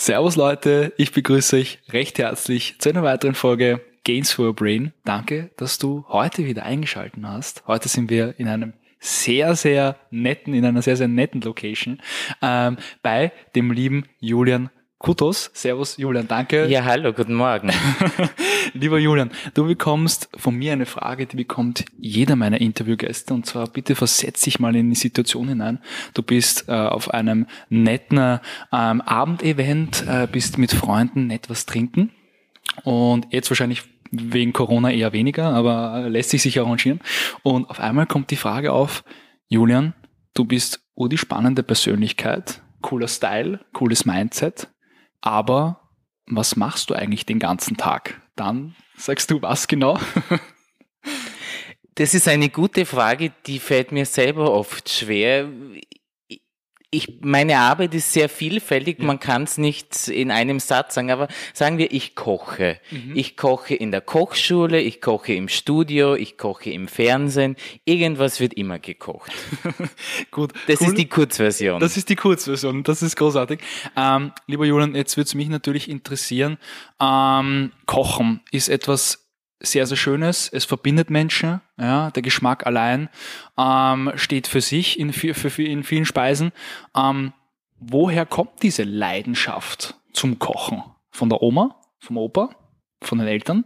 Servus Leute, ich begrüße euch recht herzlich zu einer weiteren Folge Gains for Your Brain. Danke, dass du heute wieder eingeschaltet hast. Heute sind wir in einem sehr, sehr netten, in einer sehr, sehr netten Location ähm, bei dem lieben Julian Kutos. Servus Julian, danke. Ja, hallo, guten Morgen. Lieber Julian, du bekommst von mir eine Frage, die bekommt jeder meiner Interviewgäste und zwar bitte versetz dich mal in die Situation hinein. Du bist äh, auf einem netten ähm, Abendevent, äh, bist mit Freunden nett was trinken und jetzt wahrscheinlich wegen Corona eher weniger, aber lässt sich sich arrangieren. Und auf einmal kommt die Frage auf, Julian, du bist ur spannende Persönlichkeit, cooler Style, cooles Mindset, aber was machst du eigentlich den ganzen Tag? Dann sagst du was genau? Das ist eine gute Frage, die fällt mir selber oft schwer ich, meine Arbeit ist sehr vielfältig, ja. man kann es nicht in einem Satz sagen, aber sagen wir, ich koche. Mhm. Ich koche in der Kochschule, ich koche im Studio, ich koche im Fernsehen, irgendwas wird immer gekocht. Gut. Das cool. ist die Kurzversion. Das ist die Kurzversion, das ist großartig. Ähm, lieber Julian, jetzt würde es mich natürlich interessieren, ähm, Kochen ist etwas sehr, sehr Schönes. Es verbindet Menschen. Ja, der Geschmack allein ähm, steht für sich in, für, für, in vielen Speisen. Ähm, woher kommt diese Leidenschaft zum Kochen? Von der Oma? Vom Opa? Von den Eltern?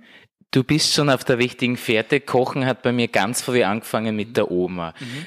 Du bist schon auf der richtigen Fährte. Kochen hat bei mir ganz früh angefangen mit der Oma. Mhm.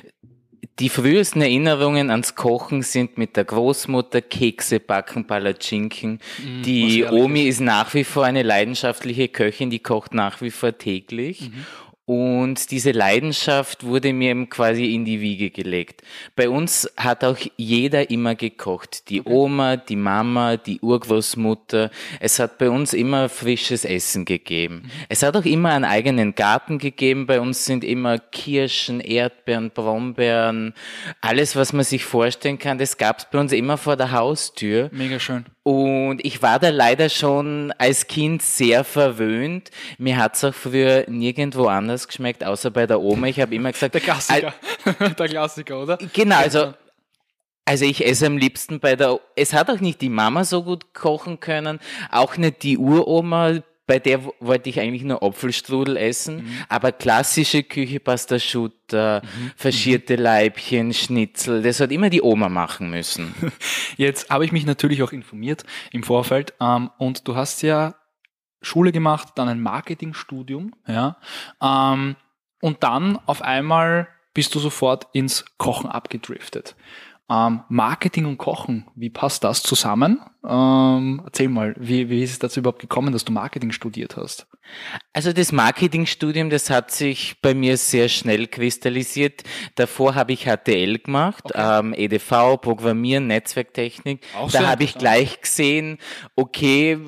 Die frühesten Erinnerungen ans Kochen sind mit der Großmutter Kekse backen, Palatschinken. Mm, die Omi ist nach wie vor eine leidenschaftliche Köchin, die kocht nach wie vor täglich. Mhm. Und diese Leidenschaft wurde mir quasi in die Wiege gelegt. Bei uns hat auch jeder immer gekocht. Die okay. Oma, die Mama, die Urgroßmutter. Es hat bei uns immer frisches Essen gegeben. Mhm. Es hat auch immer einen eigenen Garten gegeben. Bei uns sind immer Kirschen, Erdbeeren, Brombeeren, alles, was man sich vorstellen kann. Das gab es bei uns immer vor der Haustür. Mega schön. Und ich war da leider schon als Kind sehr verwöhnt. Mir hat's auch früher nirgendwo anders geschmeckt, außer bei der Oma. Ich habe immer gesagt... Der Klassiker. der Klassiker, oder? Genau, also... Also ich esse am liebsten bei der... Es hat auch nicht die Mama so gut kochen können, auch nicht die Uroma, bei der wollte ich eigentlich nur Apfelstrudel essen, mhm. aber klassische Küche, Pasta Schutter, mhm. verschierte Leibchen, Schnitzel, das hat immer die Oma machen müssen. Jetzt habe ich mich natürlich auch informiert im Vorfeld ähm, und du hast ja Schule gemacht, dann ein Marketingstudium, ja, ähm, und dann auf einmal bist du sofort ins Kochen abgedriftet. Ähm, Marketing und Kochen, wie passt das zusammen? Ähm, erzähl mal, wie, wie ist es dazu überhaupt gekommen, dass du Marketing studiert hast? Also das Marketingstudium, das hat sich bei mir sehr schnell kristallisiert. Davor habe ich HTL gemacht, okay. ähm, EDV, Programmieren, Netzwerktechnik. Auch da habe ich gleich gesehen, okay,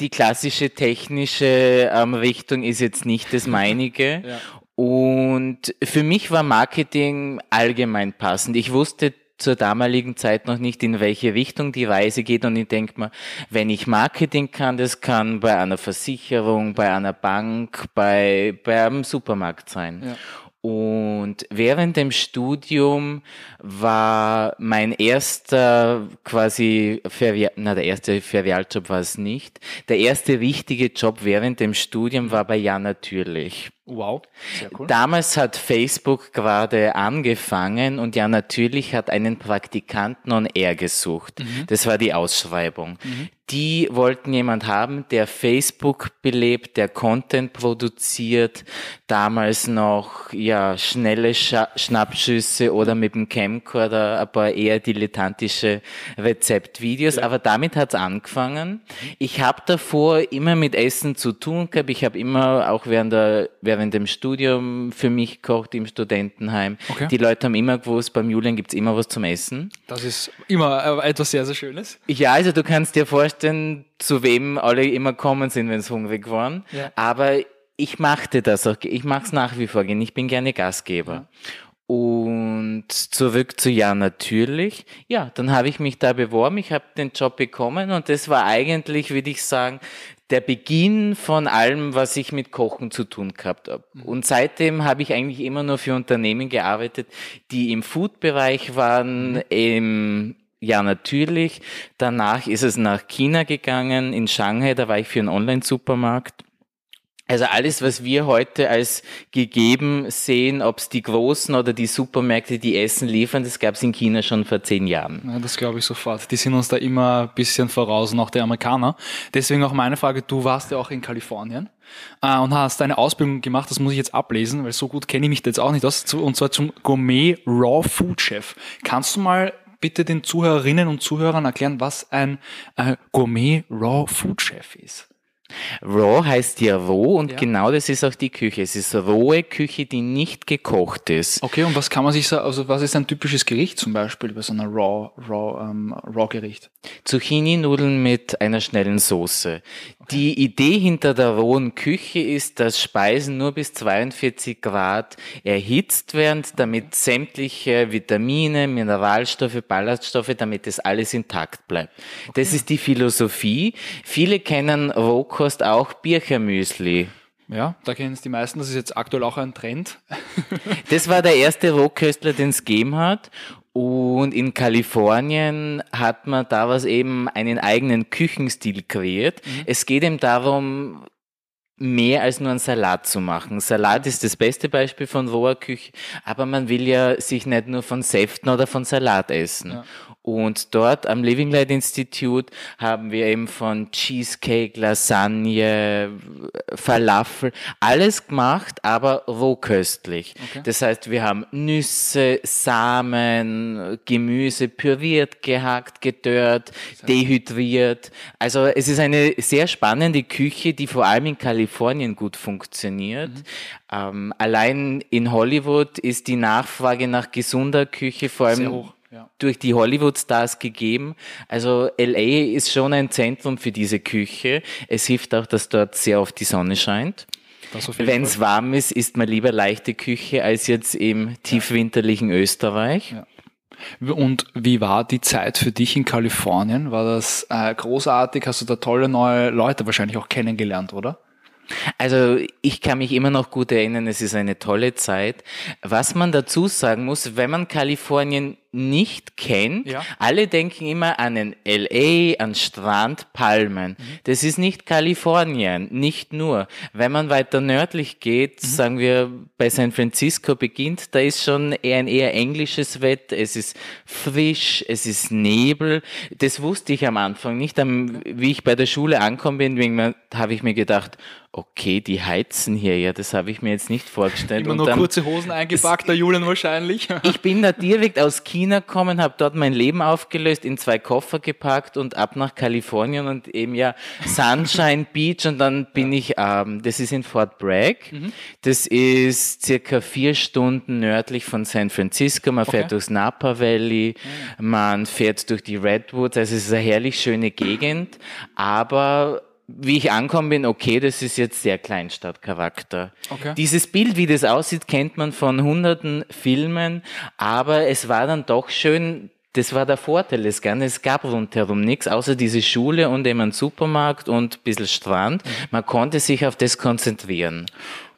die klassische technische ähm, Richtung ist jetzt nicht das meinige. ja. Und für mich war Marketing allgemein passend. Ich wusste zur damaligen Zeit noch nicht, in welche Richtung die Reise geht. Und ich denke mal, wenn ich Marketing kann, das kann bei einer Versicherung, bei einer Bank, bei, bei einem Supermarkt sein. Ja. Und während dem Studium war mein erster quasi, Ferial, na der erste Ferialjob war es nicht. Der erste richtige Job während dem Studium war bei Ja natürlich. Wow, sehr cool. Damals hat Facebook gerade angefangen und ja natürlich hat einen Praktikanten on Air gesucht. Mhm. Das war die Ausschreibung. Mhm. Die wollten jemand haben, der Facebook belebt, der Content produziert, damals noch ja schnelle Scha Schnappschüsse oder mit dem Camcorder ein paar eher dilettantische Rezeptvideos, ja. aber damit hat's angefangen. Mhm. Ich habe davor immer mit Essen zu tun gehabt. Ich habe immer auch während der während während dem Studium für mich kocht im Studentenheim. Okay. Die Leute haben immer gewusst, beim Julian gibt es immer was zum Essen. Das ist immer äh, etwas sehr, sehr Schönes. Ja, also du kannst dir vorstellen, zu wem alle immer kommen sind, wenn sie hungrig waren. Ja. Aber ich machte das auch, ich mache es nach wie vor, ich bin gerne Gastgeber. Ja. Und zurück zu Ja natürlich. Ja, dann habe ich mich da beworben, ich habe den Job bekommen und das war eigentlich, würde ich sagen, der Beginn von allem, was ich mit Kochen zu tun gehabt habe. Mhm. Und seitdem habe ich eigentlich immer nur für Unternehmen gearbeitet, die im Food-Bereich waren, mhm. im ja, natürlich. Danach ist es nach China gegangen, in Shanghai, da war ich für einen Online-Supermarkt. Also alles, was wir heute als gegeben sehen, ob es die großen oder die Supermärkte, die Essen liefern, das gab es in China schon vor zehn Jahren. Ja, das glaube ich sofort. Die sind uns da immer ein bisschen voraus, noch die Amerikaner. Deswegen auch meine Frage, du warst ja auch in Kalifornien äh, und hast eine Ausbildung gemacht, das muss ich jetzt ablesen, weil so gut kenne ich mich da jetzt auch nicht aus, und zwar zum Gourmet Raw Food Chef. Kannst du mal bitte den Zuhörerinnen und Zuhörern erklären, was ein äh, Gourmet Raw Food Chef ist? Raw heißt ja roh und ja. genau das ist auch die Küche. Es ist rohe Küche, die nicht gekocht ist. Okay, und was kann man sich sagen, also was ist ein typisches Gericht zum Beispiel bei so einer Raw, Raw, ähm, Raw Gericht? Zucchini-Nudeln mit einer schnellen Soße. Okay. Die Idee hinter der rohen Küche ist, dass Speisen nur bis 42 Grad erhitzt werden, damit sämtliche Vitamine, Mineralstoffe, Ballaststoffe, damit das alles intakt bleibt. Okay. Das ist die Philosophie. Viele kennen Rohkost auch Birchermüsli. Ja, da kennen es die meisten. Das ist jetzt aktuell auch ein Trend. das war der erste Rohköstler, den es gegeben hat. Und in Kalifornien hat man da was eben einen eigenen Küchenstil kreiert. Mhm. Es geht eben darum, mehr als nur einen Salat zu machen. Salat ist das beste Beispiel von roher Küche, aber man will ja sich nicht nur von Säften oder von Salat essen. Ja. Und dort am Living Light Institute haben wir eben von Cheesecake, Lasagne, Falafel, alles gemacht, aber rohköstlich. Okay. Das heißt, wir haben Nüsse, Samen, Gemüse püriert, gehackt, gedörrt, dehydriert. Also es ist eine sehr spannende Küche, die vor allem in Kalifornien gut funktioniert. Mhm. Ähm, allein in Hollywood ist die Nachfrage nach gesunder Küche vor allem ja. durch die Hollywood-Stars gegeben. Also LA ist schon ein Zentrum für diese Küche. Es hilft auch, dass dort sehr oft die Sonne scheint. Wenn es warm ist, isst man lieber leichte Küche als jetzt im tiefwinterlichen ja. Österreich. Ja. Und wie war die Zeit für dich in Kalifornien? War das äh, großartig? Hast du da tolle neue Leute wahrscheinlich auch kennengelernt, oder? Also ich kann mich immer noch gut erinnern, es ist eine tolle Zeit. Was man dazu sagen muss, wenn man Kalifornien nicht kennt, ja. alle denken immer an den LA, an Strand, Palmen. Mhm. Das ist nicht Kalifornien, nicht nur. Wenn man weiter nördlich geht, mhm. sagen wir bei San Francisco beginnt, da ist schon eher ein eher englisches Wetter. Es ist frisch, es ist Nebel. Das wusste ich am Anfang nicht. Wie ich bei der Schule ankommen bin, habe ich mir gedacht, okay, die heizen hier, ja, das habe ich mir jetzt nicht vorgestellt. Immer nur kurze Hosen eingepackt, der Julian wahrscheinlich. ich bin da direkt aus China gekommen, habe dort mein Leben aufgelöst, in zwei Koffer gepackt und ab nach Kalifornien und eben ja Sunshine Beach und dann bin ja. ich, ähm, das ist in Fort Bragg, mhm. das ist circa vier Stunden nördlich von San Francisco, man fährt okay. durchs Napa Valley, man fährt durch die Redwoods, also es ist eine herrlich schöne Gegend, aber wie ich ankommen bin, okay, das ist jetzt sehr Kleinstadtcharakter. Okay. Dieses Bild, wie das aussieht, kennt man von hunderten Filmen, aber es war dann doch schön, das war der Vorteil des Ganzen. Es gab rundherum nichts, außer diese Schule und eben einen Supermarkt und ein bisschen Strand. Mhm. Man konnte sich auf das konzentrieren.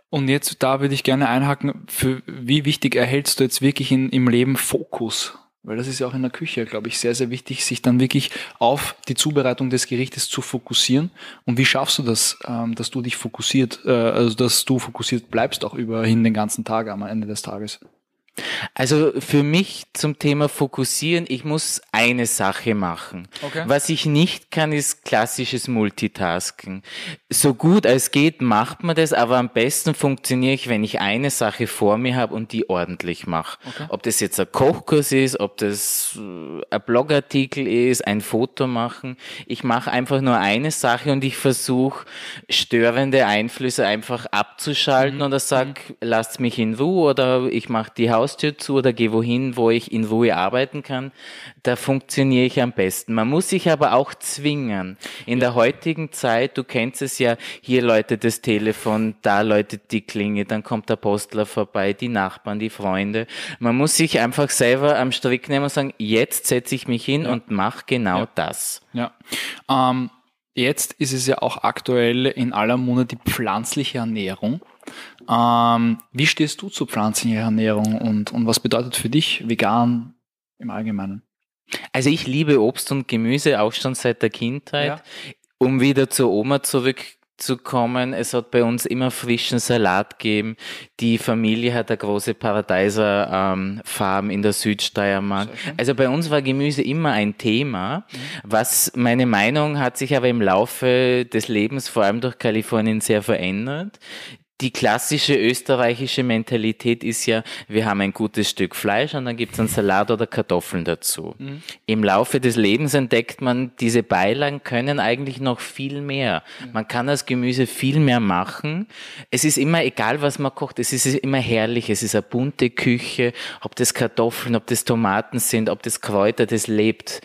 Und jetzt, da würde ich gerne einhaken, für wie wichtig erhältst du jetzt wirklich in, im Leben Fokus? Weil das ist ja auch in der Küche, glaube ich, sehr, sehr wichtig, sich dann wirklich auf die Zubereitung des Gerichtes zu fokussieren. Und wie schaffst du das, ähm, dass du dich fokussiert, äh, also dass du fokussiert bleibst auch überhin den ganzen Tag am Ende des Tages? Also für mich zum Thema Fokussieren, ich muss eine Sache machen. Okay. Was ich nicht kann, ist klassisches Multitasking. So gut als geht macht man das, aber am besten funktioniere ich, wenn ich eine Sache vor mir habe und die ordentlich mache. Okay. Ob das jetzt ein Kochkurs ist, ob das äh, ein Blogartikel ist, ein Foto machen. Ich mache einfach nur eine Sache und ich versuche störende Einflüsse einfach abzuschalten mhm. oder sag, mhm. lasst mich in Ruhe oder ich mache die Haus Haustür zu oder gehe wohin, wo ich in Ruhe arbeiten kann. Da funktioniere ich am besten. Man muss sich aber auch zwingen. In der heutigen Zeit, du kennst es ja, hier läutet das Telefon, da läutet die Klinge, dann kommt der Postler vorbei, die Nachbarn, die Freunde. Man muss sich einfach selber am Strick nehmen und sagen, jetzt setze ich mich hin ja. und mache genau ja. das. Ja. Ähm, jetzt ist es ja auch aktuell in aller Munde die pflanzliche Ernährung. Ähm, wie stehst du zur pflanzlicher Ernährung und, und was bedeutet für dich vegan im Allgemeinen? Also ich liebe Obst und Gemüse auch schon seit der Kindheit. Ja. Um wieder zur Oma zurückzukommen, es hat bei uns immer frischen Salat gegeben. Die Familie hat eine große Paradeiser ähm, Farm in der Südsteiermark. Also bei uns war Gemüse immer ein Thema. Mhm. Was meine Meinung hat sich aber im Laufe des Lebens, vor allem durch Kalifornien, sehr verändert die klassische österreichische Mentalität ist ja, wir haben ein gutes Stück Fleisch und dann gibt es einen Salat oder Kartoffeln dazu. Mhm. Im Laufe des Lebens entdeckt man, diese Beilagen können eigentlich noch viel mehr. Mhm. Man kann das Gemüse viel mehr machen. Es ist immer egal, was man kocht, es ist immer herrlich, es ist eine bunte Küche, ob das Kartoffeln, ob das Tomaten sind, ob das Kräuter, das lebt.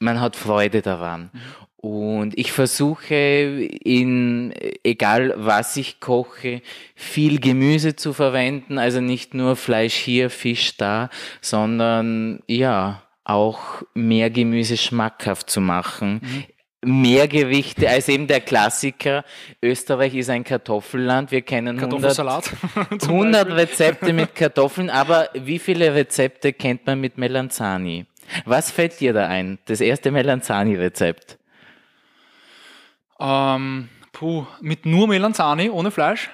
Man hat Freude daran. Mhm. Und ich versuche in, egal was ich koche, viel Gemüse zu verwenden. Also nicht nur Fleisch hier, Fisch da, sondern ja, auch mehr Gemüse schmackhaft zu machen. Mhm mehr Gewichte als eben der Klassiker. Österreich ist ein Kartoffelland. Wir kennen 100, 100 Rezepte mit Kartoffeln, aber wie viele Rezepte kennt man mit Melanzani? Was fällt dir da ein? Das erste Melanzani-Rezept. Ähm, puh, mit nur Melanzani, ohne Fleisch?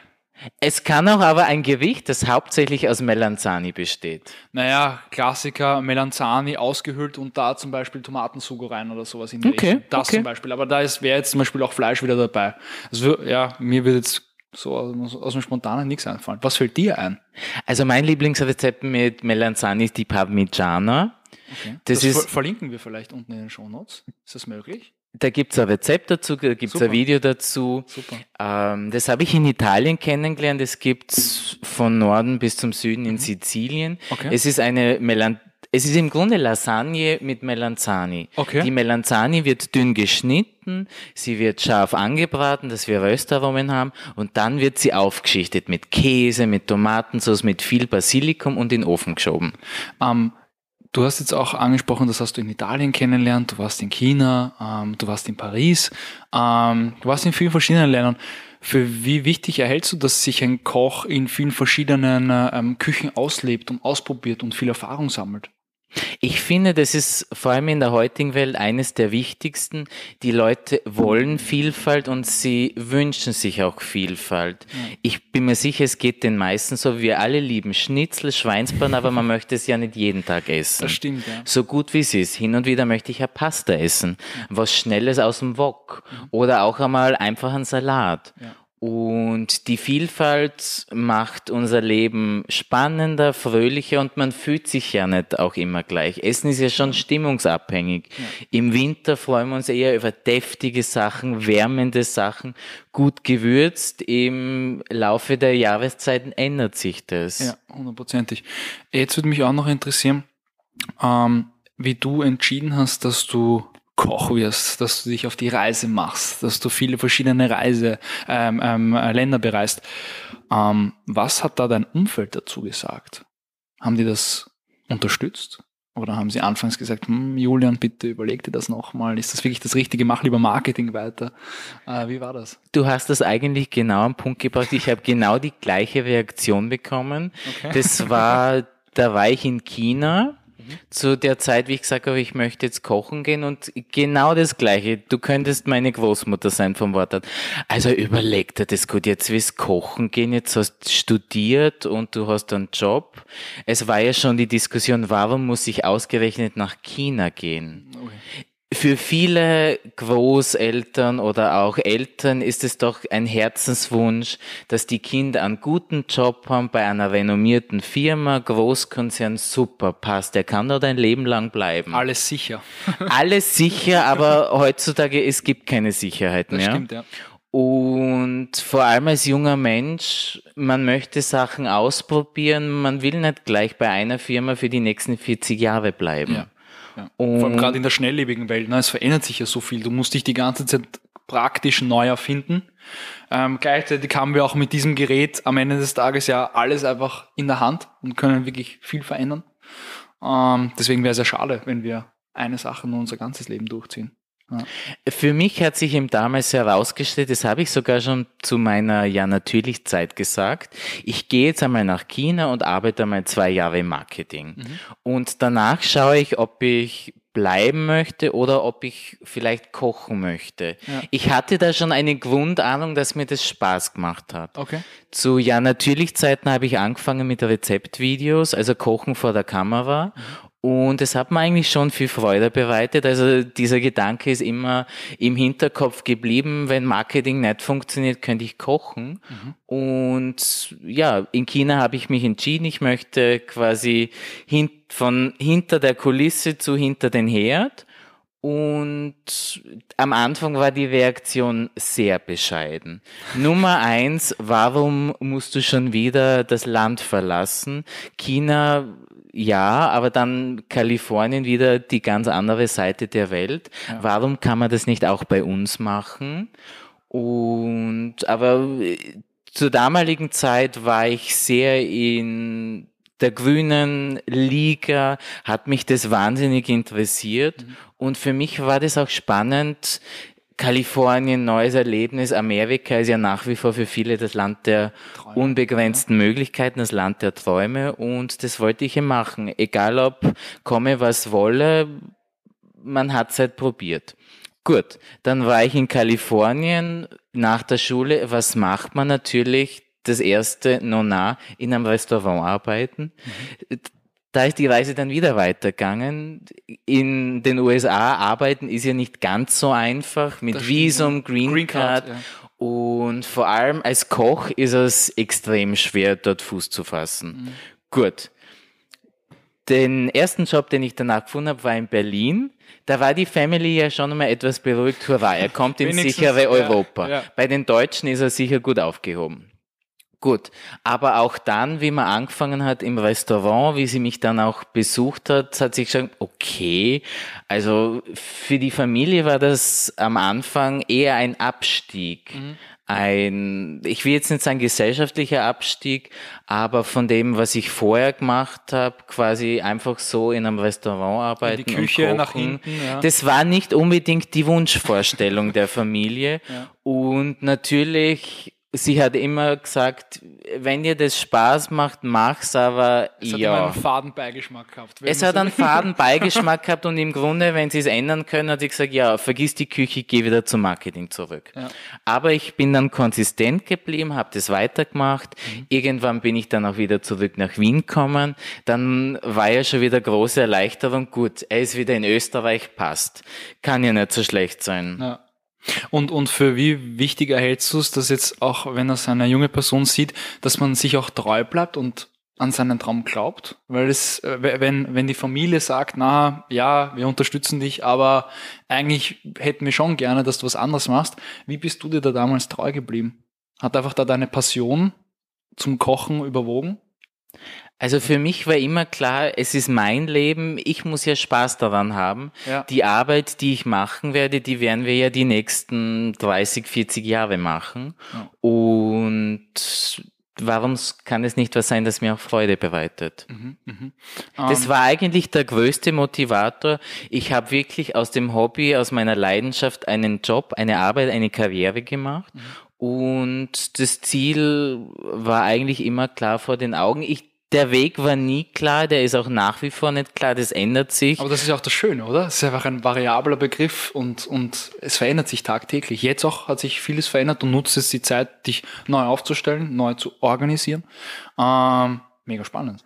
Es kann auch aber ein Gewicht, das hauptsächlich aus Melanzani besteht. Naja, Klassiker, Melanzani ausgehöhlt und da zum Beispiel Tomatensugo rein oder sowas in die okay, Richtung. Das okay. zum Beispiel. Aber da wäre jetzt zum Beispiel auch Fleisch wieder dabei. Also ja, mir wird jetzt so aus, aus dem Spontanen nichts einfallen. Was fällt dir ein? Also mein Lieblingsrezept mit Melanzani ist die Parmigiana. Okay. Das, das ist, verlinken wir vielleicht unten in den Show Notes. Ist das möglich? Da gibt's ein Rezept dazu, da gibt's Super. ein Video dazu. Super. Ähm, das habe ich in Italien kennengelernt. Es gibt's von Norden bis zum Süden in mhm. Sizilien. Okay. Es ist eine Melan es ist im Grunde Lasagne mit Melanzani. Okay. Die Melanzani wird dünn geschnitten, sie wird scharf angebraten, dass wir Röstaromen haben, und dann wird sie aufgeschichtet mit Käse, mit Tomatensauce, mit viel Basilikum und in den Ofen geschoben. Ähm, Du hast jetzt auch angesprochen, das hast du in Italien kennengelernt, du warst in China, ähm, du warst in Paris, ähm, du warst in vielen verschiedenen Ländern. Für wie wichtig erhältst du, dass sich ein Koch in vielen verschiedenen ähm, Küchen auslebt und ausprobiert und viel Erfahrung sammelt? Ich finde, das ist vor allem in der heutigen Welt eines der wichtigsten. Die Leute wollen Vielfalt und sie wünschen sich auch Vielfalt. Ich bin mir sicher, es geht den meisten so. Wir alle lieben Schnitzel, Schweinsbraten, aber man möchte es ja nicht jeden Tag essen. Das stimmt, ja. So gut wie es ist. Hin und wieder möchte ich ja Pasta essen. Was Schnelles aus dem Wok. Mhm. Oder auch einmal einfach einen Salat. Ja. Und die Vielfalt macht unser Leben spannender, fröhlicher und man fühlt sich ja nicht auch immer gleich. Essen ist ja schon stimmungsabhängig. Ja. Im Winter freuen wir uns eher über deftige Sachen, wärmende Sachen, gut gewürzt. Im Laufe der Jahreszeiten ändert sich das. Ja, hundertprozentig. Jetzt würde mich auch noch interessieren, ähm, wie du entschieden hast, dass du Koch wirst, dass du dich auf die Reise machst, dass du viele verschiedene Reise, ähm, ähm, Länder bereist. Ähm, was hat da dein Umfeld dazu gesagt? Haben die das unterstützt? Oder haben sie anfangs gesagt, hm, Julian, bitte überleg dir das nochmal, ist das wirklich das Richtige, mach lieber Marketing weiter. Äh, wie war das? Du hast das eigentlich genau am Punkt gebracht. Ich habe genau die gleiche Reaktion bekommen. Okay. Das war, da war ich in China zu der Zeit, wie ich gesagt habe, ich möchte jetzt kochen gehen und genau das Gleiche. Du könntest meine Großmutter sein vom Wortart. Also überleg dir das gut. Jetzt willst kochen gehen, jetzt hast studiert und du hast einen Job. Es war ja schon die Diskussion, warum muss ich ausgerechnet nach China gehen? Okay für viele Großeltern oder auch Eltern ist es doch ein Herzenswunsch, dass die Kinder einen guten Job haben bei einer renommierten Firma, Großkonzern, super, passt. Der kann dort ein Leben lang bleiben. Alles sicher. Alles sicher, aber heutzutage, es gibt keine Sicherheit mehr. Das stimmt, ja. Und vor allem als junger Mensch, man möchte Sachen ausprobieren, man will nicht gleich bei einer Firma für die nächsten 40 Jahre bleiben. Ja. Ja. Vor allem gerade in der schnelllebigen Welt, ne, es verändert sich ja so viel. Du musst dich die ganze Zeit praktisch neu erfinden. Ähm, gleichzeitig haben wir auch mit diesem Gerät am Ende des Tages ja alles einfach in der Hand und können wirklich viel verändern. Ähm, deswegen wäre es ja schade, wenn wir eine Sache nur unser ganzes Leben durchziehen. Ja. Für mich hat sich eben damals herausgestellt, das habe ich sogar schon zu meiner ja natürlich Zeit gesagt. Ich gehe jetzt einmal nach China und arbeite einmal zwei Jahre im Marketing. Mhm. Und danach schaue ich, ob ich bleiben möchte oder ob ich vielleicht kochen möchte. Ja. Ich hatte da schon eine Grundahnung, dass mir das Spaß gemacht hat. Okay. Zu ja natürlich Zeiten habe ich angefangen mit Rezeptvideos, also Kochen vor der Kamera. Und es hat mir eigentlich schon viel Freude bereitet. Also dieser Gedanke ist immer im Hinterkopf geblieben, wenn Marketing nicht funktioniert, könnte ich kochen. Mhm. Und ja, in China habe ich mich entschieden, ich möchte quasi hin, von hinter der Kulisse zu hinter den Herd. Und am Anfang war die Reaktion sehr bescheiden. Nummer eins, warum musst du schon wieder das Land verlassen? China ja, aber dann Kalifornien wieder die ganz andere Seite der Welt. Ja. Warum kann man das nicht auch bei uns machen? Und aber äh, zur damaligen Zeit war ich sehr in der grünen Liga, hat mich das wahnsinnig interessiert. Mhm. Und für mich war das auch spannend, Kalifornien, neues Erlebnis. Amerika ist ja nach wie vor für viele das Land der Träume, unbegrenzten ja. Möglichkeiten, das Land der Träume. Und das wollte ich machen. Egal ob komme, was wolle, man hat es halt probiert. Gut, dann war ich in Kalifornien nach der Schule. Was macht man natürlich? Das erste, nona, in einem Restaurant arbeiten. Mhm da ist die Reise dann wieder weitergegangen. In den USA arbeiten ist ja nicht ganz so einfach mit Visum, Green, Green Card. Card ja. Und vor allem als Koch ist es extrem schwer, dort Fuß zu fassen. Mhm. Gut. Den ersten Job, den ich danach gefunden habe, war in Berlin. Da war die Family ja schon einmal etwas beruhigt. Hurra, er kommt in sichere Europa. Ja, ja. Bei den Deutschen ist er sicher gut aufgehoben. Gut, aber auch dann, wie man angefangen hat im Restaurant, wie sie mich dann auch besucht hat, hat sie gesagt, okay, also für die Familie war das am Anfang eher ein Abstieg. Mhm. Ein, ich will jetzt nicht sagen gesellschaftlicher Abstieg, aber von dem, was ich vorher gemacht habe, quasi einfach so in einem Restaurant arbeiten. Die Küche nach hinten. Ja. Das war nicht unbedingt die Wunschvorstellung der Familie. Ja. Und natürlich sie hat immer gesagt, wenn dir das Spaß macht, mach's, aber es ja. hat einen Fadenbeigeschmack gehabt. Es hat einen Fadenbeigeschmack gehabt und im Grunde, wenn sie es ändern können, hat sie gesagt, ja, vergiss die Küche, geh wieder zum Marketing zurück. Ja. Aber ich bin dann konsistent geblieben, habe das weitergemacht. Mhm. Irgendwann bin ich dann auch wieder zurück nach Wien gekommen. Dann war ja schon wieder große Erleichterung. Gut, er ist wieder in Österreich, passt. Kann ja nicht so schlecht sein. Ja. Und, und für wie wichtig erhältst du es, dass jetzt auch, wenn er eine junge Person sieht, dass man sich auch treu bleibt und an seinen Traum glaubt? Weil es, äh, wenn, wenn die Familie sagt, na, ja, wir unterstützen dich, aber eigentlich hätten wir schon gerne, dass du was anderes machst. Wie bist du dir da damals treu geblieben? Hat einfach da deine Passion zum Kochen überwogen? Also für mich war immer klar, es ist mein Leben, ich muss ja Spaß daran haben. Ja. Die Arbeit, die ich machen werde, die werden wir ja die nächsten 30, 40 Jahre machen. Ja. Und warum kann es nicht was sein, das mir auch Freude bereitet? Mhm, mh. um. Das ähm. war eigentlich der größte Motivator. Ich habe wirklich aus dem Hobby, aus meiner Leidenschaft einen Job, eine Arbeit, eine Karriere gemacht. Mhm. Und das Ziel war eigentlich immer klar vor den Augen. Ich der Weg war nie klar, der ist auch nach wie vor nicht klar, das ändert sich. Aber das ist auch das Schöne, oder? Es ist einfach ein variabler Begriff und, und es verändert sich tagtäglich. Jetzt auch hat sich vieles verändert und nutzt es die Zeit, dich neu aufzustellen, neu zu organisieren. Ähm, mega spannend.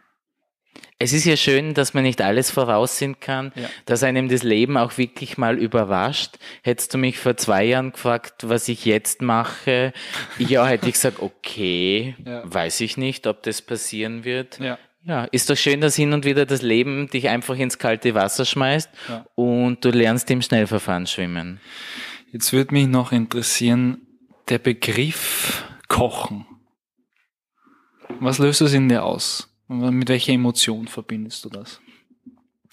Es ist ja schön, dass man nicht alles voraussehen kann, ja. dass einem das Leben auch wirklich mal überrascht. Hättest du mich vor zwei Jahren gefragt, was ich jetzt mache, ja, hätte ich gesagt, okay, ja. weiß ich nicht, ob das passieren wird. Ja. ja. ist doch schön, dass hin und wieder das Leben dich einfach ins kalte Wasser schmeißt und du lernst im Schnellverfahren schwimmen. Jetzt würde mich noch interessieren, der Begriff Kochen, was löst das in dir aus? Mit welcher Emotion verbindest du das?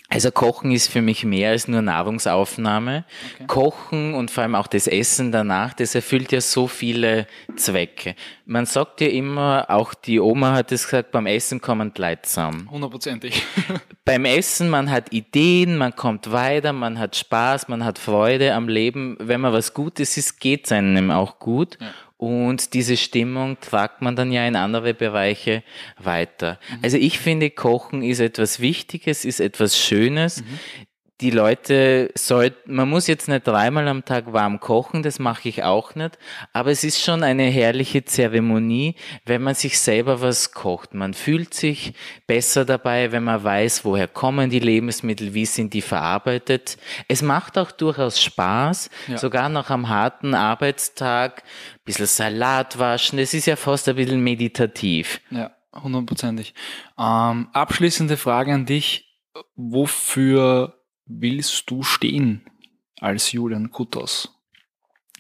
Also Kochen ist für mich mehr als nur Nahrungsaufnahme. Okay. Kochen und vor allem auch das Essen danach, das erfüllt ja so viele Zwecke. Man sagt ja immer, auch die Oma hat es gesagt, beim Essen kommen Leute zusammen. Hundertprozentig. beim Essen, man hat Ideen, man kommt weiter, man hat Spaß, man hat Freude am Leben. Wenn man was Gutes ist, geht es einem auch gut. Ja. Und diese Stimmung tragt man dann ja in andere Bereiche weiter. Mhm. Also ich finde, Kochen ist etwas Wichtiges, ist etwas Schönes. Mhm die Leute sollten, man muss jetzt nicht dreimal am Tag warm kochen, das mache ich auch nicht, aber es ist schon eine herrliche Zeremonie, wenn man sich selber was kocht. Man fühlt sich besser dabei, wenn man weiß, woher kommen die Lebensmittel, wie sind die verarbeitet. Es macht auch durchaus Spaß, ja. sogar noch am harten Arbeitstag, ein bisschen Salat waschen, es ist ja fast ein bisschen meditativ. Ja, hundertprozentig. Ähm, abschließende Frage an dich. Wofür willst du stehen als Julian Kutos?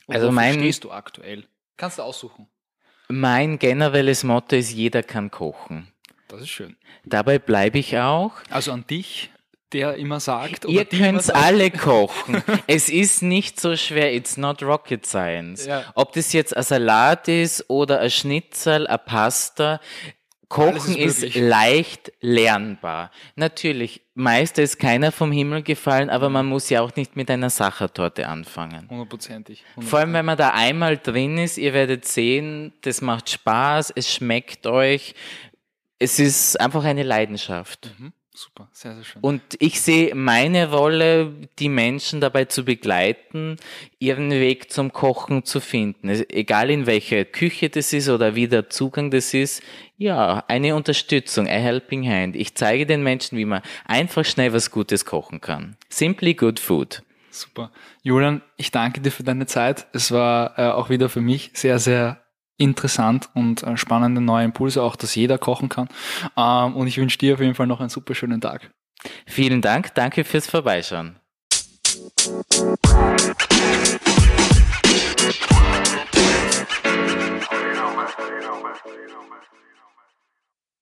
also mein, stehst du aktuell? Kannst du aussuchen. Mein generelles Motto ist, jeder kann kochen. Das ist schön. Dabei bleibe ich auch. Also an dich, der immer sagt. Ihr könnt alle kochen. es ist nicht so schwer. It's not rocket science. Ja. Ob das jetzt ein Salat ist oder ein Schnitzel, ein Pasta. Kochen ist, ist, leicht lernbar. Natürlich, meist ist keiner vom Himmel gefallen, aber man muss ja auch nicht mit einer Sachertorte anfangen. Hundertprozentig. Vor allem, wenn man da einmal drin ist, ihr werdet sehen, das macht Spaß, es schmeckt euch. Es ist einfach eine Leidenschaft. Mhm. Super, sehr, sehr schön. Und ich sehe meine Rolle, die Menschen dabei zu begleiten, ihren Weg zum Kochen zu finden. Egal in welcher Küche das ist oder wie der Zugang das ist. Ja, eine Unterstützung, a helping hand. Ich zeige den Menschen, wie man einfach schnell was Gutes kochen kann. Simply good food. Super. Julian, ich danke dir für deine Zeit. Es war äh, auch wieder für mich sehr, sehr interessant und äh, spannende neue Impulse, auch dass jeder kochen kann. Ähm, und ich wünsche dir auf jeden Fall noch einen super schönen Tag. Vielen Dank, danke fürs Vorbeischauen.